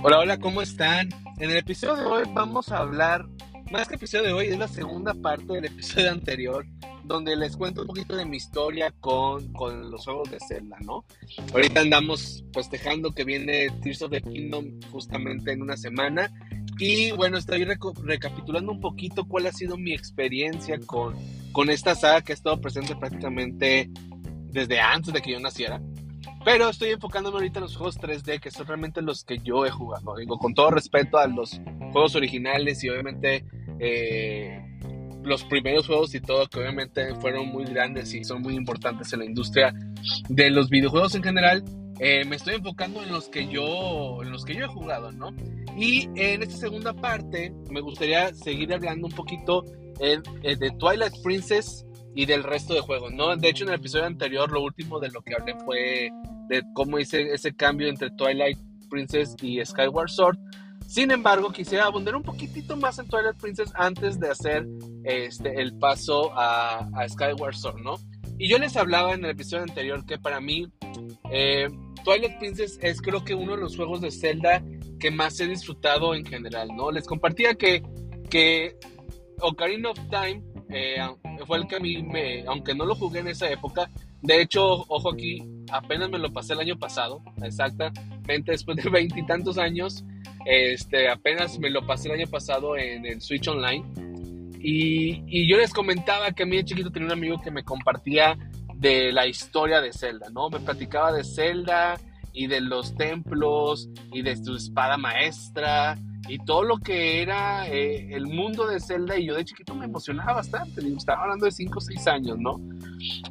Hola, hola, ¿cómo están? En el episodio de hoy vamos a hablar, más que episodio de hoy, es la segunda parte del episodio anterior, donde les cuento un poquito de mi historia con, con los juegos de Zelda, ¿no? Ahorita andamos festejando que viene Tears of the Kingdom justamente en una semana. Y bueno, estoy recapitulando un poquito cuál ha sido mi experiencia con, con esta saga que ha estado presente prácticamente desde antes de que yo naciera. Pero estoy enfocándome ahorita en los juegos 3D, que son realmente los que yo he jugado. Digo, con todo respeto a los juegos originales y obviamente eh, los primeros juegos y todo, que obviamente fueron muy grandes y son muy importantes en la industria de los videojuegos en general. Eh, me estoy enfocando en los que yo en los que yo he jugado, ¿no? Y en esta segunda parte me gustaría seguir hablando un poquito eh, de Twilight Princess y del resto de juegos, ¿no? De hecho, en el episodio anterior, lo último de lo que hablé fue de cómo hice ese cambio entre Twilight Princess y Skyward Sword. Sin embargo, quisiera abundar un poquitito más en Twilight Princess antes de hacer este, el paso a, Skyward Sword, ¿no? Y yo les hablaba en el episodio anterior que para mí eh, Twilight Princess es creo que uno de los juegos de Zelda que más he disfrutado en general, ¿no? Les compartía que, que Ocarina of Time eh, fue el que a mí me, aunque no lo jugué en esa época, de hecho, ojo aquí, apenas me lo pasé el año pasado, exactamente después de veintitantos años, este, apenas me lo pasé el año pasado en el Switch Online. Y, y, yo les comentaba que a mí de chiquito tenía un amigo que me compartía de la historia de Zelda, ¿no? Me platicaba de Zelda y de los templos y de su espada maestra y todo lo que era eh, el mundo de Zelda y yo de chiquito me emocionaba bastante, estaba hablando de 5 o 6 años, ¿no?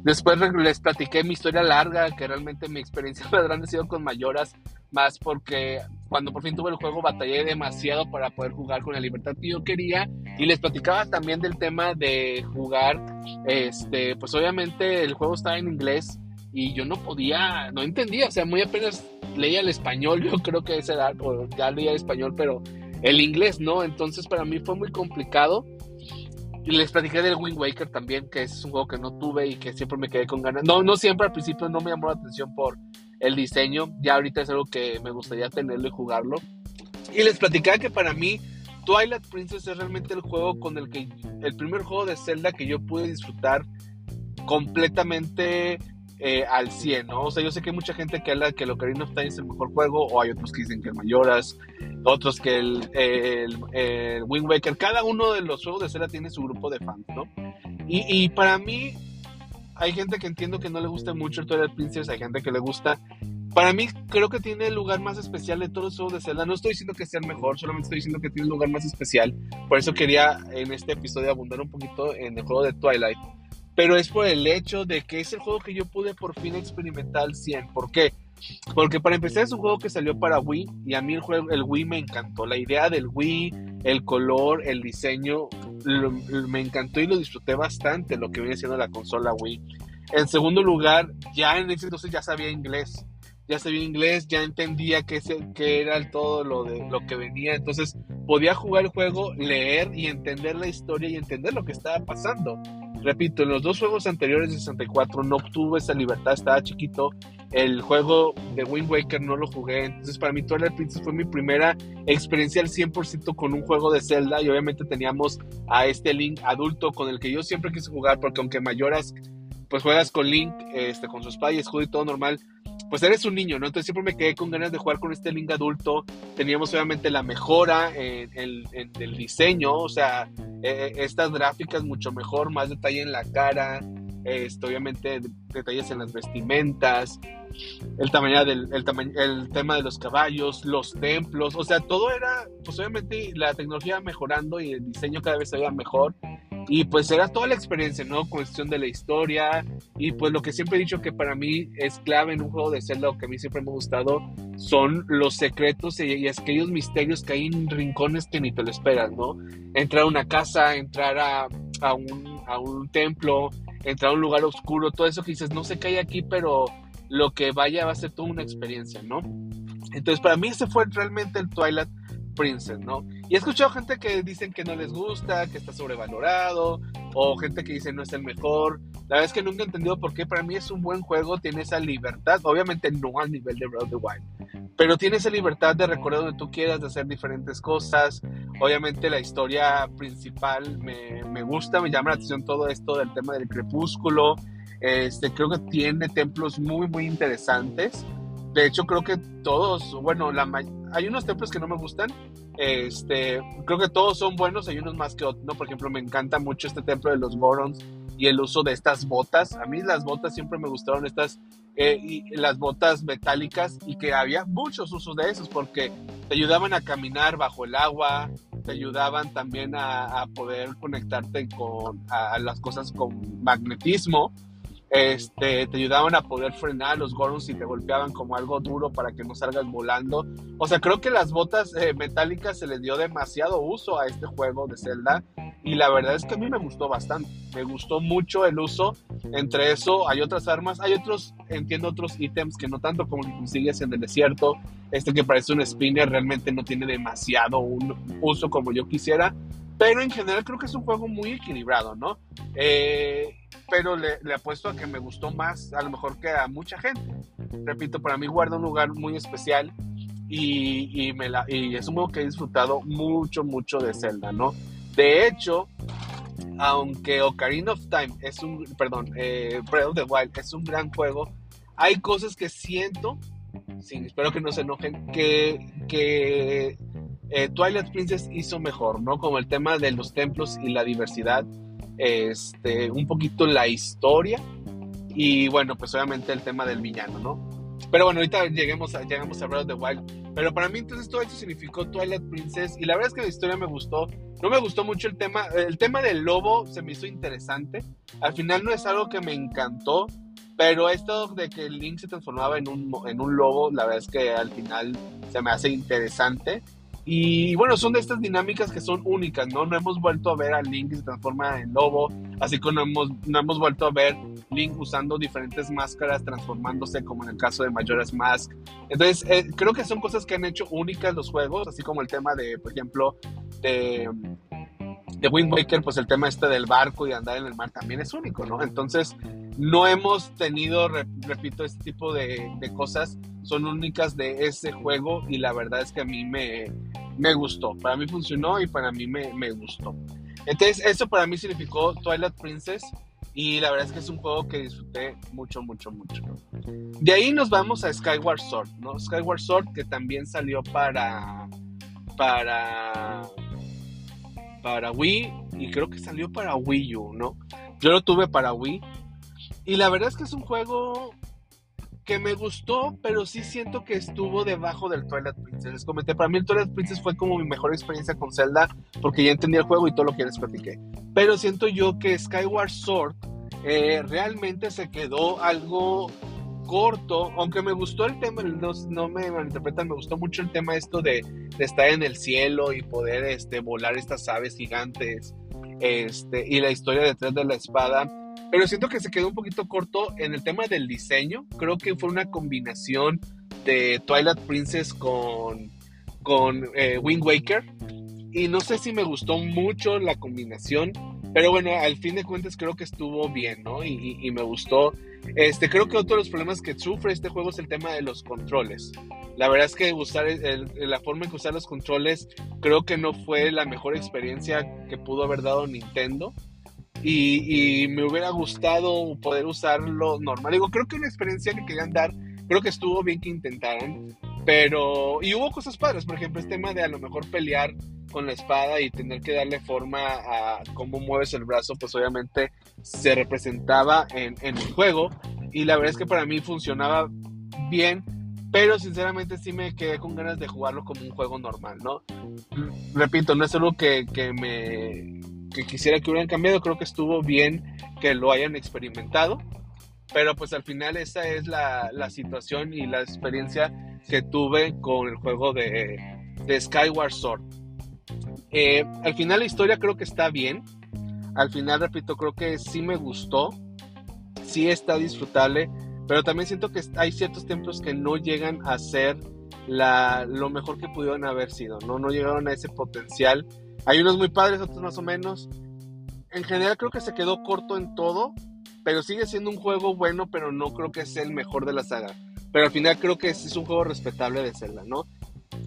Después les platiqué mi historia larga, que realmente mi experiencia más grande ha sido con Mayoras, más porque cuando por fin tuve el juego batallé demasiado para poder jugar con la libertad que yo quería y les platicaba también del tema de jugar, este, pues obviamente el juego estaba en inglés y yo no podía, no entendía, o sea, muy apenas leía el español, yo creo que esa edad, o ya leía el español, pero el inglés no, entonces para mí fue muy complicado. Y les platiqué del Wind Waker también, que es un juego que no tuve y que siempre me quedé con ganas. No, no siempre al principio no me llamó la atención por el diseño, ya ahorita es algo que me gustaría tenerlo y jugarlo. Y les platicaba que para mí Twilight Princess es realmente el juego con el que, el primer juego de Zelda que yo pude disfrutar completamente eh, al 100, ¿no? O sea, yo sé que hay mucha gente que habla que el Ocarina of Time es el mejor juego, o hay otros que dicen que el Mayoras, otros que el, el, Wind Waker. Cada uno de los juegos de Zelda tiene su grupo de fans, ¿no? Y, y para mí, hay gente que entiendo que no le gusta mucho el Twilight Princess, hay gente que le gusta. Para mí, creo que tiene el lugar más especial de todos los juegos de Zelda. No estoy diciendo que sea el mejor, solamente estoy diciendo que tiene el lugar más especial. Por eso quería en este episodio abundar un poquito en el juego de Twilight pero es por el hecho de que es el juego que yo pude por fin experimentar al 100. ¿Por qué? Porque para empezar es un juego que salió para Wii y a mí el, juego, Wii me encantó. La idea del Wii, el color, el diseño, me encantó y lo disfruté bastante lo que viene siendo la consola Wii. En segundo lugar, ya en ese entonces ya sabía inglés. Ya sabía inglés, ya entendía qué, qué era todo lo, de, lo que venía. Entonces podía jugar el juego, leer y entender la historia y entender lo que estaba pasando. Repito, en los dos juegos anteriores de 64 no obtuve esa libertad, estaba chiquito. El juego de Wind Waker no lo jugué. Entonces, para mí, Twilight Princess fue mi primera experiencia al 100% con un juego de Zelda. Y obviamente teníamos a este Link adulto con el que yo siempre quise jugar, porque aunque mayoras, pues juegas con Link, este, con su espada y escudo y todo normal pues eres un niño, ¿no? Entonces siempre me quedé con ganas de jugar con este Link adulto. Teníamos obviamente la mejora en, el diseño, o sea, eh, estas gráficas mucho mejor, más detalle en la cara, este, obviamente detalles en las vestimentas, el tamaño del el, el tema de los caballos, los templos, o sea, todo era, pues obviamente la tecnología mejorando y el diseño cada vez se veía mejor. Y pues era toda la experiencia, ¿no? Cuestión de la historia. Y pues lo que siempre he dicho que para mí es clave en un juego de Zelda, o que a mí siempre me ha gustado, son los secretos y, aquellos misterios que hay en rincones que ni te lo esperas, ¿no? Entrar a una casa, entrar a, a, un, a un templo, entrar a un lugar oscuro, todo eso que dices, no sé qué hay aquí, pero lo que vaya va a ser toda una experiencia, ¿no? Entonces para mí ese fue realmente el Twilight Princess, ¿no? Y he escuchado gente que dicen que no les gusta, que está sobrevalorado, o gente que dice no es el mejor. La verdad es que nunca he entendido por qué. Para mí es un buen juego, tiene esa libertad. Obviamente no al nivel de Breath Wild, pero tiene esa libertad de recorrer donde tú quieras, de hacer diferentes cosas. Obviamente la historia principal me, me gusta, me llama la atención todo esto del tema del crepúsculo. Este, creo que tiene templos muy, muy interesantes. De hecho, creo que todos, bueno, la, hay unos templos que no me gustan. Este, creo que todos son buenos, hay unos más que otros. ¿no? Por ejemplo, me encanta mucho este templo de los Gorons y el uso de estas botas. A mí las botas siempre me gustaron, estas, eh, y las botas metálicas, y que había muchos usos de esos porque te ayudaban a caminar bajo el agua, te ayudaban también a, poder conectarte con a las cosas con magnetismo este, te ayudaban a poder frenar los gorons si te golpeaban como algo duro para que no salgas volando. O sea, creo que las botas eh, metálicas se les dio demasiado uso a este juego de Zelda y la verdad es que a mí me gustó bastante. Me gustó mucho el uso. Entre eso hay otras armas, hay otros, entiendo otros ítems que no tanto como que consigues en el desierto. Este que parece un spinner realmente no tiene demasiado un uso como yo quisiera. Pero en general creo que es un juego muy equilibrado, ¿no? Eh, pero le, apuesto a que me gustó más, a lo mejor que a mucha gente. Repito, para mí guarda un lugar muy especial y, me la, y es un juego que he disfrutado mucho, mucho de Zelda, ¿no? De hecho, aunque Ocarina of Time es un, perdón, eh, Breath of the Wild es un gran juego, hay cosas que siento, sí, espero que no se enojen, que, que eh, Twilight Princess hizo mejor, ¿no? Como el tema de los templos y la diversidad, este, un poquito la historia y bueno, pues obviamente el tema del villano, ¿no? Pero bueno, ahorita lleguemos a, llegamos a Breath of the Wild. Pero para mí entonces todo eso significó Twilight Princess y la verdad es que la historia me gustó. No me gustó mucho el tema, el tema del lobo se me hizo interesante. Al final no es algo que me encantó, pero esto de que Link se transformaba en un, en un lobo, la verdad es que al final se me hace interesante. Y bueno, son de estas dinámicas que son únicas, ¿no? No hemos vuelto a ver a Link que se transforma en lobo, así como no hemos, no hemos vuelto a ver Link usando diferentes máscaras, transformándose como en el caso de Majora's Mask. Entonces, eh, creo que son cosas que han hecho únicas los juegos, así como el tema de, por ejemplo, de de Wind Waker, pues el tema este del barco y andar en el mar también es único, ¿no? Entonces, no hemos tenido, repito, este tipo de, cosas, son únicas de ese juego y la verdad es que a mí me, me gustó, para mí funcionó y para mí me, me gustó. Entonces, eso para mí significó Twilight Princess y la verdad es que es un juego que disfruté mucho, mucho, mucho. De ahí nos vamos a Skyward Sword, ¿no? Skyward Sword que también salió para... para para Wii y creo que salió para Wii U, ¿no? Yo lo tuve para Wii y la verdad es que es un juego que me gustó, pero sí siento que estuvo debajo del Twilight Princess. Les comenté, para mí el Twilight Princess fue como mi mejor experiencia con Zelda, porque ya entendí el juego y todo lo que les platiqué. Pero siento yo que Skyward Sword eh, realmente se quedó algo corto, aunque me gustó el tema, no, no me malinterpretan, me gustó mucho el tema esto de, estar en el cielo y poder este, volar estas aves gigantes este, y la historia detrás de la espada. Pero siento que se quedó un poquito corto en el tema del diseño. Creo que fue una combinación de Twilight Princess con, con eh, Wind Waker. Y no sé si me gustó mucho la combinación. Pero bueno, al fin de cuentas creo que estuvo bien, ¿no? Y, me gustó. Este, creo que otro de los problemas que sufre este juego es el tema de los controles. La verdad es que usar la forma en que usar los controles creo que no fue la mejor experiencia que pudo haber dado Nintendo. Y, me hubiera gustado poder usarlo normal. Digo, creo que una experiencia que querían dar, creo que estuvo bien que intentaran. Pero, y hubo cosas padres, por ejemplo, este tema de a lo mejor pelear con la espada y tener que darle forma a cómo mueves el brazo, pues obviamente se representaba en, en el juego. Y la verdad es que para mí funcionaba bien, pero sinceramente sí me quedé con ganas de jugarlo como un juego normal, ¿no? Repito, no es algo que, que me que quisiera que hubieran cambiado, creo que estuvo bien que lo hayan experimentado, pero pues al final esa es la, la situación y la experiencia que tuve con el juego de, de Skyward Sword. Eh, al final la historia creo que está bien. Al final, repito, creo que sí me gustó. Sí está disfrutable. Pero también siento que hay ciertos templos que no llegan a ser la, lo mejor que pudieron haber sido. ¿no? no llegaron a ese potencial. Hay unos muy padres, otros más o menos. En general creo que se quedó corto en todo. pero sigue siendo un juego bueno, pero no creo que sea el mejor de la saga. Pero al final creo que es un juego respetable de Zelda, ¿no?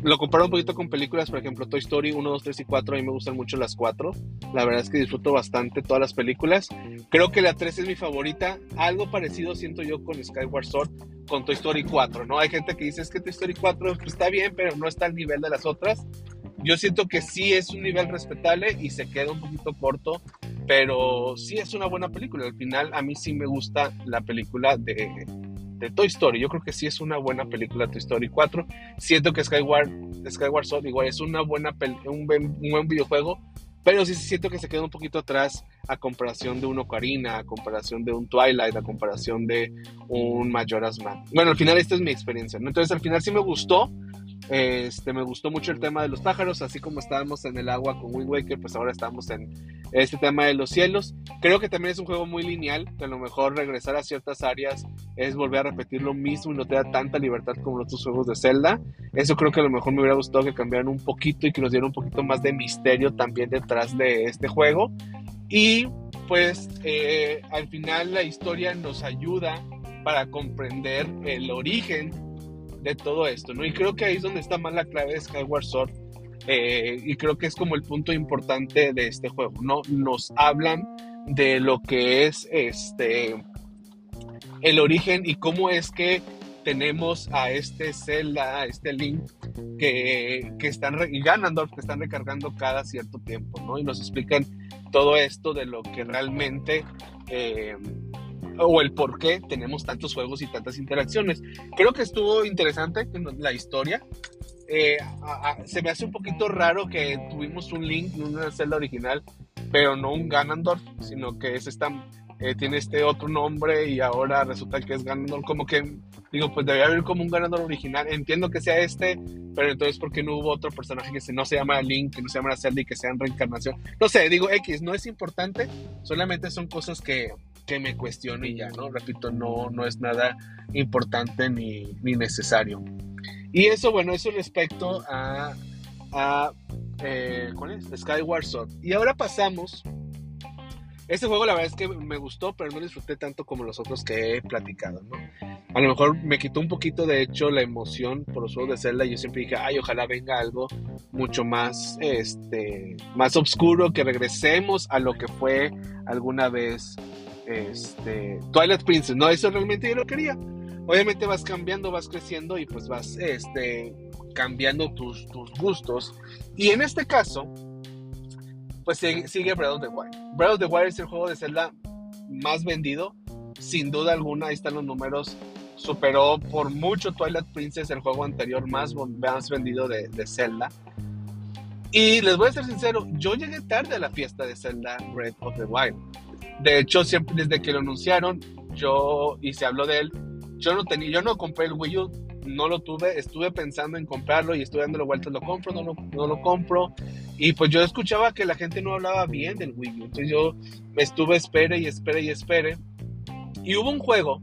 Lo comparo un poquito con películas, por ejemplo, Toy Story 1, 2, 3 y 4. A mí me gustan mucho las 4. La verdad es que disfruto bastante todas las películas. Creo que la 3 es mi favorita. Algo parecido siento yo con Skyward Sword, con Toy Story 4, ¿no? Hay gente que dice es que Toy Story 4 pues, está bien, pero no está al nivel de las otras. Yo siento que sí es un nivel respetable y se queda un poquito corto, pero sí es una buena película. Al final, a mí sí me gusta la película de, de Toy Story. Yo creo que sí es una buena película Toy Story 4. Siento que Skyward, Skyward Sword igual es una buena un, buen, un buen videojuego, pero sí siento que se queda un poquito atrás a comparación de un Ocarina, a comparación de un Twilight, a comparación de un Majora's Mask. Bueno, al final esta es mi experiencia, ¿no? Entonces al final sí me gustó, este, me gustó mucho el tema de los pájaros, así como estábamos en el agua con Wind Waker, pues ahora estamos en este tema de los cielos. Creo que también es un juego muy lineal, que a lo mejor regresar a ciertas áreas es volver a repetir lo mismo y no te da tanta libertad como los otros juegos de Zelda. Eso creo que a lo mejor me hubiera gustado que cambiaran un poquito y que nos dieran un poquito más de misterio también detrás de este juego. Y pues eh, al final la historia nos ayuda para comprender el origen de todo esto, ¿no? Y creo que ahí es donde está más la clave de Skyward Sword. Eh, y creo que es como el punto importante de este juego, ¿no? Nos hablan de lo que es este el origen y cómo es que tenemos a este Zelda, a este Link que, que están y Ganondorf que están recargando cada cierto tiempo, ¿no? Y nos explican todo esto de lo que realmente eh, o el por qué tenemos tantos juegos y tantas interacciones. Creo que estuvo interesante la historia. Eh, se me hace un poquito raro que tuvimos un Link una celda original, pero no un Ganondorf, sino que es esta, eh, tiene este otro nombre y ahora resulta que es Ganondorf. Como que, digo, pues debe haber como un Ganondorf original. Entiendo que sea este, pero entonces, ¿por qué no hubo otro personaje que no se llama Link, que no se llama Zelda y que sea en reencarnación? No sé, digo X, no es importante, solamente son cosas que, que me cuestiono y ya, ¿no? Repito, no, no es nada importante ni, ni necesario. Y eso, bueno, eso respecto a, a eh, ¿cuál es? Skyward Sword. Y ahora pasamos. Este juego la verdad es que me gustó, pero no disfruté tanto como los otros que he platicado, ¿no? A lo mejor me quitó un poquito, de hecho, la emoción por los juegos de Zelda. Yo siempre dije, ay, ojalá venga algo mucho más, este, más oscuro, que regresemos a lo que fue alguna vez este, Twilight Princess, ¿no? Eso realmente yo lo quería. Obviamente vas cambiando, vas creciendo y pues vas este, cambiando tus, tus gustos. Y en este caso, pues sigue, Breath of the Wild. Breath of the Wild es el juego de Zelda más vendido, sin duda alguna, ahí están los números. Superó por mucho Twilight Princess, el juego anterior más, más vendido de, de Zelda. Y les voy a ser sincero, yo llegué tarde a la fiesta de Zelda Breath of the Wild. De hecho, siempre desde que lo anunciaron, yo y se habló de él, yo no tenía, yo no compré el Wii U, no lo tuve, estuve pensando en comprarlo y estuve dándole vueltas, lo compro, no lo, no lo compro. Y pues yo escuchaba que la gente no hablaba bien del Wii U, entonces yo me estuve espere y espere y espere. Y hubo un juego,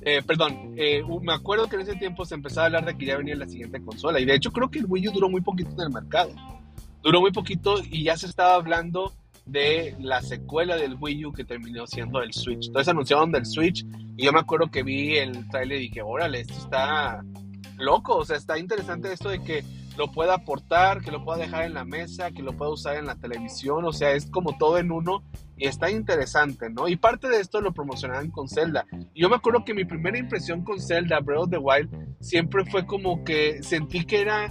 eh, perdón, eh, me acuerdo que en ese tiempo se empezaba a hablar de que ya venía la siguiente consola. Y de hecho creo que el Wii U duró muy poquito en el mercado. Duró muy poquito y ya se estaba hablando de la secuela del Wii U que terminó siendo el Switch. Entonces anunciaron del Switch y yo me acuerdo que vi el trailer y dije, órale, esto está loco, o sea, está interesante esto de que lo pueda aportar, que lo pueda dejar en la mesa, que lo pueda usar en la televisión, o sea, es como todo en uno y está interesante, ¿no? Y parte de esto lo promocionaban con Zelda. Y yo me acuerdo que mi primera impresión con Zelda, Breath of the Wild, siempre fue como que sentí que era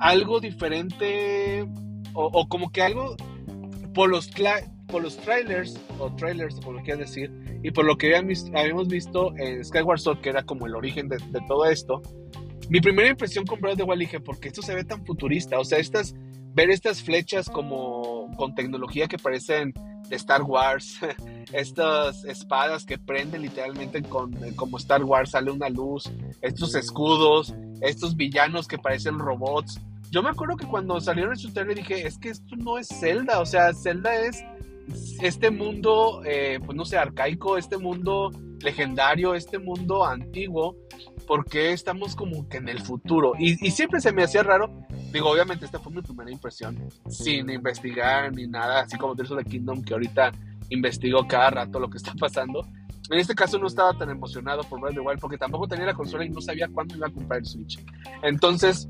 algo diferente o, como que algo por los, por los trailers, o trailers, como lo quieras decir, y por lo que habíamos visto en Skyward Sword, que era como el origen de, todo esto, mi primera impresión con Breath of the Wild dije, porque esto se ve tan futurista, o sea, estas, ver estas flechas como con tecnología que parecen de Star Wars, estas espadas que prenden literalmente con, como Star Wars, sale una luz, estos escudos, estos villanos que parecen robots, yo me acuerdo que cuando salieron en su trailer dije, es que esto no es Zelda, o sea, Zelda es este mundo, eh, pues no sé, arcaico, este mundo legendario, este mundo antiguo, porque estamos como que en el futuro. Y, siempre se me hacía raro, digo, obviamente esta fue mi primera impresión, sin investigar ni nada, así como Tears of the Kingdom, que ahorita investigo cada rato lo que está pasando. En este caso no estaba tan emocionado por Breath of the Wild porque tampoco tenía la consola y no sabía cuándo iba a comprar el Switch. Entonces,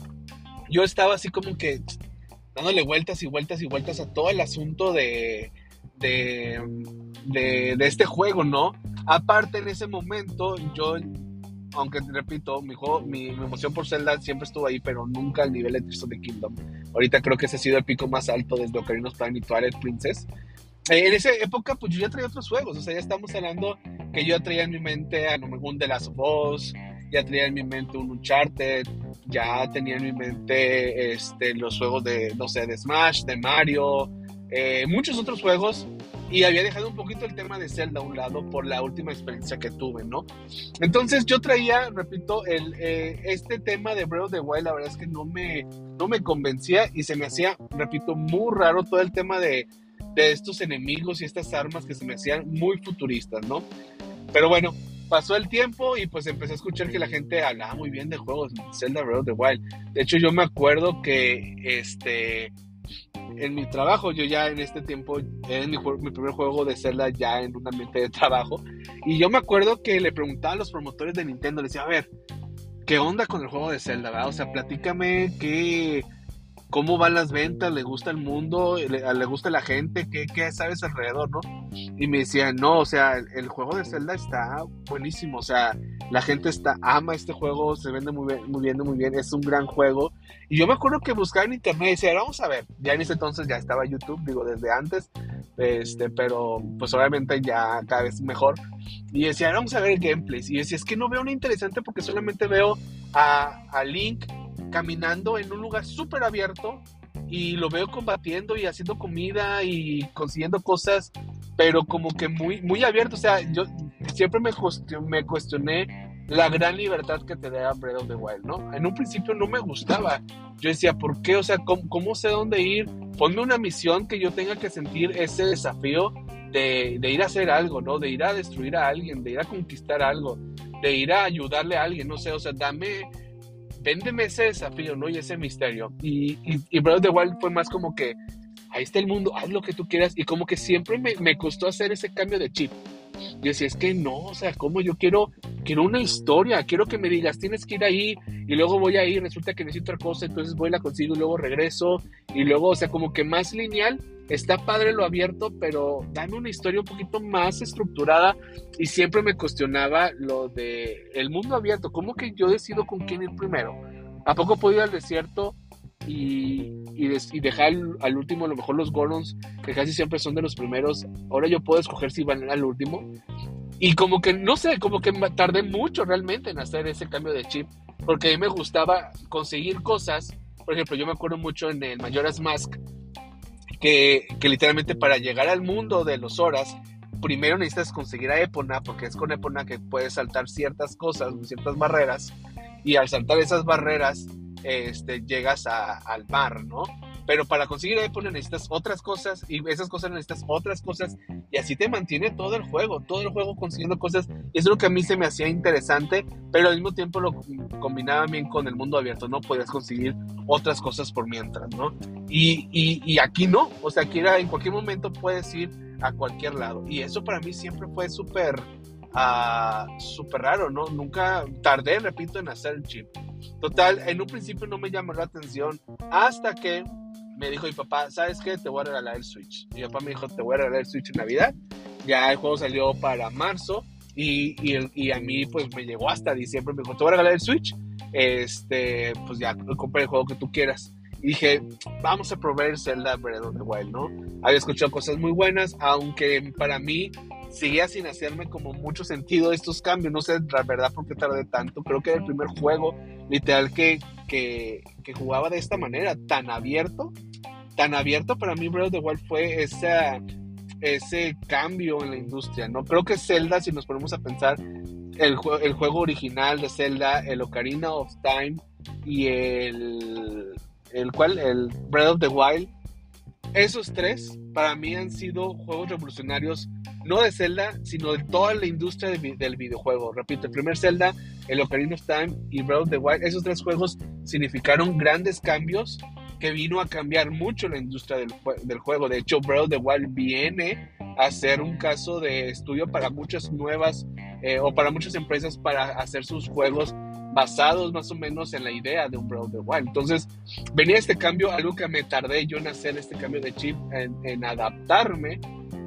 yo estaba así como que dándole vueltas y vueltas y vueltas a todo el asunto de, de, de, este juego, ¿no? Aparte, en ese momento, yo, aunque repito, mi, juego, mi, emoción por Zelda siempre estuvo ahí, pero nunca al nivel de Tears of the Kingdom. Ahorita creo que ese ha sido el pico más alto desde Ocarina of Time y Twilight Princess. Eh, en esa época, pues yo ya traía otros juegos, o sea, ya estamos hablando que yo traía en mi mente a un The Last of Us, ya traía en mi mente un Uncharted, ya tenía en mi mente este, los juegos de, no sé, de Smash, de Mario, eh, muchos otros juegos, y había dejado un poquito el tema de Zelda a un lado por la última experiencia que tuve, ¿no? Entonces yo traía, repito, el, eh, este tema de Breath of the Wild, la verdad es que no me, no me convencía y se me hacía, repito, muy raro todo el tema de, de estos enemigos y estas armas que se me hacían muy futuristas, ¿no? Pero bueno, pasó el tiempo y pues empecé a escuchar que la gente hablaba muy bien de juegos Zelda Breath of the Wild. De hecho, yo me acuerdo que este en mi trabajo, yo ya en este tiempo, en mi, primer juego de Zelda ya en un ambiente de trabajo, y yo me acuerdo que le preguntaba a los promotores de Nintendo, le decía, a ver, ¿qué onda con el juego de Zelda? O sea, platícame qué, cómo van las ventas, le gusta el mundo, le, gusta la gente, ¿Qué, ¿Qué, sabes alrededor, ¿no? Y me decían, no, o sea, el, juego de Zelda está buenísimo, o sea, la gente está, ama este juego, se vende muy bien, muy bien, muy bien, es un gran juego. Y yo me acuerdo que buscaba en internet y decía, vamos a ver, ya en ese entonces ya estaba YouTube, digo, desde antes, este, pero pues obviamente ya cada vez mejor. Y decía, vamos a ver el gameplay. Y decía, es que no veo nada interesante porque solamente veo a, a Link caminando en un lugar súper abierto y lo veo combatiendo y haciendo comida y consiguiendo cosas, pero como que muy, muy abierto. O sea, yo siempre me, cuestioné la gran libertad que te da Breath of the Wild, ¿no? En un principio no me gustaba. Yo decía, ¿por qué? O sea, ¿cómo, cómo sé dónde ir? Ponme una misión que yo tenga que sentir ese desafío de, de, ir a hacer algo, ¿no? De ir a destruir a alguien, de ir a conquistar algo, de ir a ayudarle a alguien, no sé, o sea, dame véndeme ese desafío, ¿no? Y ese misterio. Y, y, Breath of the fue más como que, ahí está el mundo, haz lo que tú quieras. Y como que siempre me, me costó hacer ese cambio de chip. Yo decía, es que no, o sea, como yo quiero, quiero una historia, quiero que me digas, tienes que ir ahí y luego voy ahí, resulta que necesito otra cosa, entonces voy, la consigo y luego regreso y luego, o sea, como que más lineal está padre lo abierto, pero dame una historia un poquito más estructurada. Y siempre me cuestionaba lo de el mundo abierto, ¿cómo que yo decido con quién ir primero? ¿A poco puedo ir al desierto y, y, dejar al, último, a lo mejor los Gorons, que casi siempre son de los primeros, ahora yo puedo escoger si van al último? Y como que, no sé, como que tardé mucho realmente en hacer ese cambio de chip, porque a mí me gustaba conseguir cosas, por ejemplo, yo me acuerdo mucho en el Majora's Mask, que, literalmente para llegar al mundo de los horas, primero necesitas conseguir a Epona, porque es con Epona que puedes saltar ciertas cosas, ciertas barreras, y al saltar esas barreras, este, llegas al mar, ¿no? Pero para conseguir Epona necesitas otras cosas y esas cosas necesitas otras cosas y así te mantiene todo el juego, todo el juego consiguiendo cosas. Es lo que a mí se me hacía interesante, pero al mismo tiempo lo combinaba bien con el mundo abierto, ¿no? Podías conseguir otras cosas por mientras, ¿no? Y, aquí no, o sea, aquí en cualquier momento puedes ir a cualquier lado. Y eso para mí siempre fue súper, uh, raro, ¿no? Nunca tardé, repito, en hacer el chip. Total, en un principio no me llamó la atención hasta que me dijo mi papá, ¿sabes qué? Te voy a regalar el Switch. Mi papá me dijo, te voy a regalar el Switch en Navidad. Ya el juego salió para marzo y, y, a mí pues me llegó hasta diciembre. Me dijo, te voy a regalar el Switch. Este, pues ya, compré el juego que tú quieras. Y dije, vamos a probar Zelda Breath of the Wild, ¿no? Había escuchado cosas muy buenas, aunque para mí seguía sin hacerme como mucho sentido estos cambios. No sé, la verdad, por qué tardé tanto. Creo que era el primer juego literal que, que, jugaba de esta manera, tan abierto tan abierto para mí Breath of the Wild fue esa, ese cambio en la industria, ¿no? Creo que Zelda, si nos ponemos a pensar, el, el juego original de Zelda, el Ocarina of Time y el, el cual, el Breath of the Wild, esos tres para mí han sido juegos revolucionarios, no de Zelda, sino de toda la industria del videojuego. Repito, el primer Zelda, el Ocarina of Time y Breath of the Wild, esos tres juegos significaron grandes cambios que vino a cambiar mucho la industria del, juego. De hecho, Breath of the Wild viene hacer un caso de estudio para muchas nuevas eh, o para muchas empresas para hacer sus juegos basados más o menos en la idea de un Breath of the Wild. Entonces, venía este cambio, algo que me tardé yo en hacer este cambio de chip, en, adaptarme.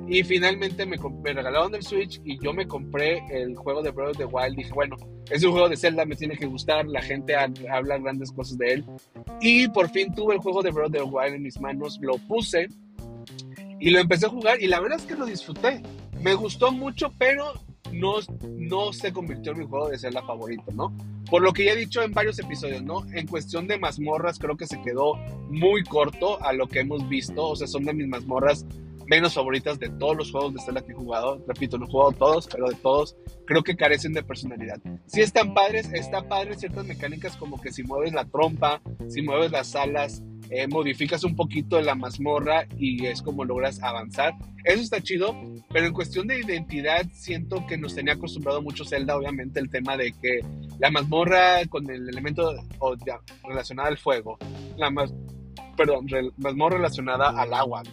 Y finalmente me, me, regalaron el Switch y yo me compré el juego de Breath of the Wild. Dije, bueno, es un juego de Zelda, me tiene que gustar, la gente habla grandes cosas de él. Y por fin tuve el juego de Breath of the Wild en mis manos, lo puse y lo empecé a jugar y la verdad es que lo disfruté. Me gustó mucho, pero no, no se convirtió en mi juego de Zelda favorito, ¿no? Por lo que ya he dicho en varios episodios, ¿no? En cuestión de mazmorras, creo que se quedó muy corto a lo que hemos visto. O sea, son de mis mazmorras menos favoritas de todos los juegos de Zelda que he jugado. Repito, no he jugado todos, pero de todos creo que carecen de personalidad. Si están padres, está padre ciertas mecánicas como que si mueves la trompa, si mueves las alas, eh, modificas un poquito la mazmorra y es como logras avanzar. Eso está chido, pero en cuestión de identidad siento que nos tenía acostumbrado mucho Zelda, obviamente, el tema de que la mazmorra con el elemento relacionado al fuego, la más, perdón, mazmorra relacionada al agua,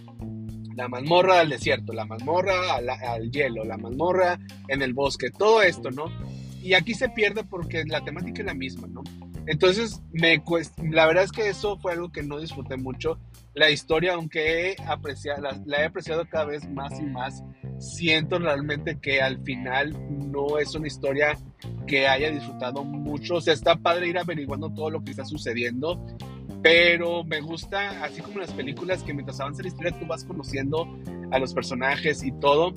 la mazmorra al desierto, la mazmorra al hielo, la mazmorra en el bosque, todo esto, ¿no? Y aquí se pierde porque la temática es la misma, ¿no? Entonces, me la verdad es que eso fue algo que no disfruté mucho. La historia, aunque he apreciado, la, he apreciado cada vez más y más, siento realmente que al final no es una historia que haya disfrutado mucho. O sea, está padre ir averiguando todo lo que está sucediendo, pero me gusta, así como las películas, que mientras avanza la historia tú vas conociendo a los personajes y todo.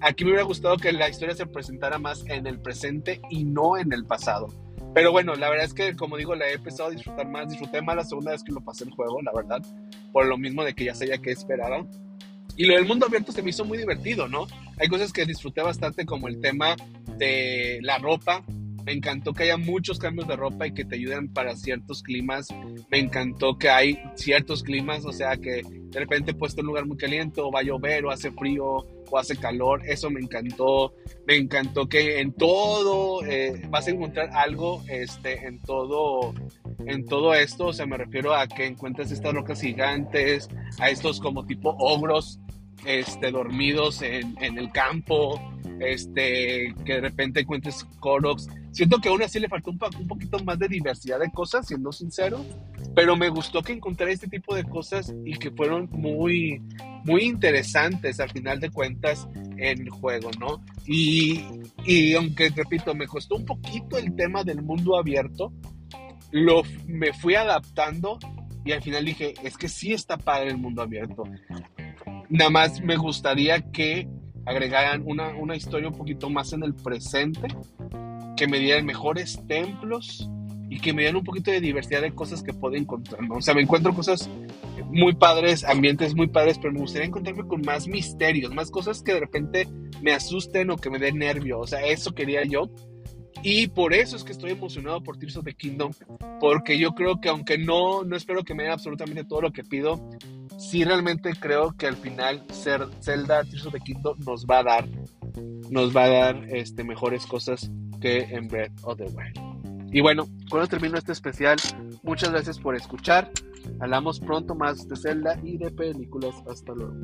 Aquí me hubiera gustado que la historia se presentara más en el presente y no en el pasado. Pero bueno, la verdad es que, como digo, la he empezado a disfrutar más. Disfruté más la segunda vez que lo pasé el juego, la verdad. Por lo mismo de que ya sabía qué esperaba. Y lo del mundo abierto se me hizo muy divertido, ¿no? Hay cosas que disfruté bastante, como el tema de la ropa. Me encantó que haya muchos cambios de ropa y que te ayuden para ciertos climas. Me encantó que hay ciertos climas, o sea, que de repente he puesto un lugar muy caliente o va a llover o hace frío hace calor. Eso me encantó. Me encantó que en todo eh, vas a encontrar algo este, en, todo, en todo esto. O sea, me refiero a que encuentres estas rocas gigantes, a estos como tipo ogros este, dormidos en, en el campo este, que de repente encuentres Koroks. Siento que aún así le faltó un, un, poquito más de diversidad de cosas, siendo sincero, pero me gustó que encontré este tipo de cosas y que fueron muy, muy interesantes al final de cuentas en el juego, ¿no? Y, y aunque, repito, me costó un poquito el tema del mundo abierto, lo, me fui adaptando y al final dije, es que sí está padre el mundo abierto. Nada más me gustaría que agregaran una, una historia un poquito más en el presente, que me dieran mejores templos y que me dieran un poquito de diversidad de cosas que puedo encontrar, ¿no? O sea, me encuentro cosas muy padres, ambientes muy padres, pero me gustaría encontrarme con más misterios, más cosas que de repente me asusten o que me den nervio, o sea, eso quería yo. Y por eso es que estoy emocionado por Tears of the Kingdom, porque yo creo que aunque no, no espero que me dé absolutamente todo lo que pido, sí realmente creo que al final Zelda Tears of the Kingdom nos va a dar nos va a dar este, mejores cosas en Breath of the Wild. Y bueno, cuando termino este especial, muchas gracias por escuchar. Hablamos pronto más de Zelda y de películas. Hasta luego.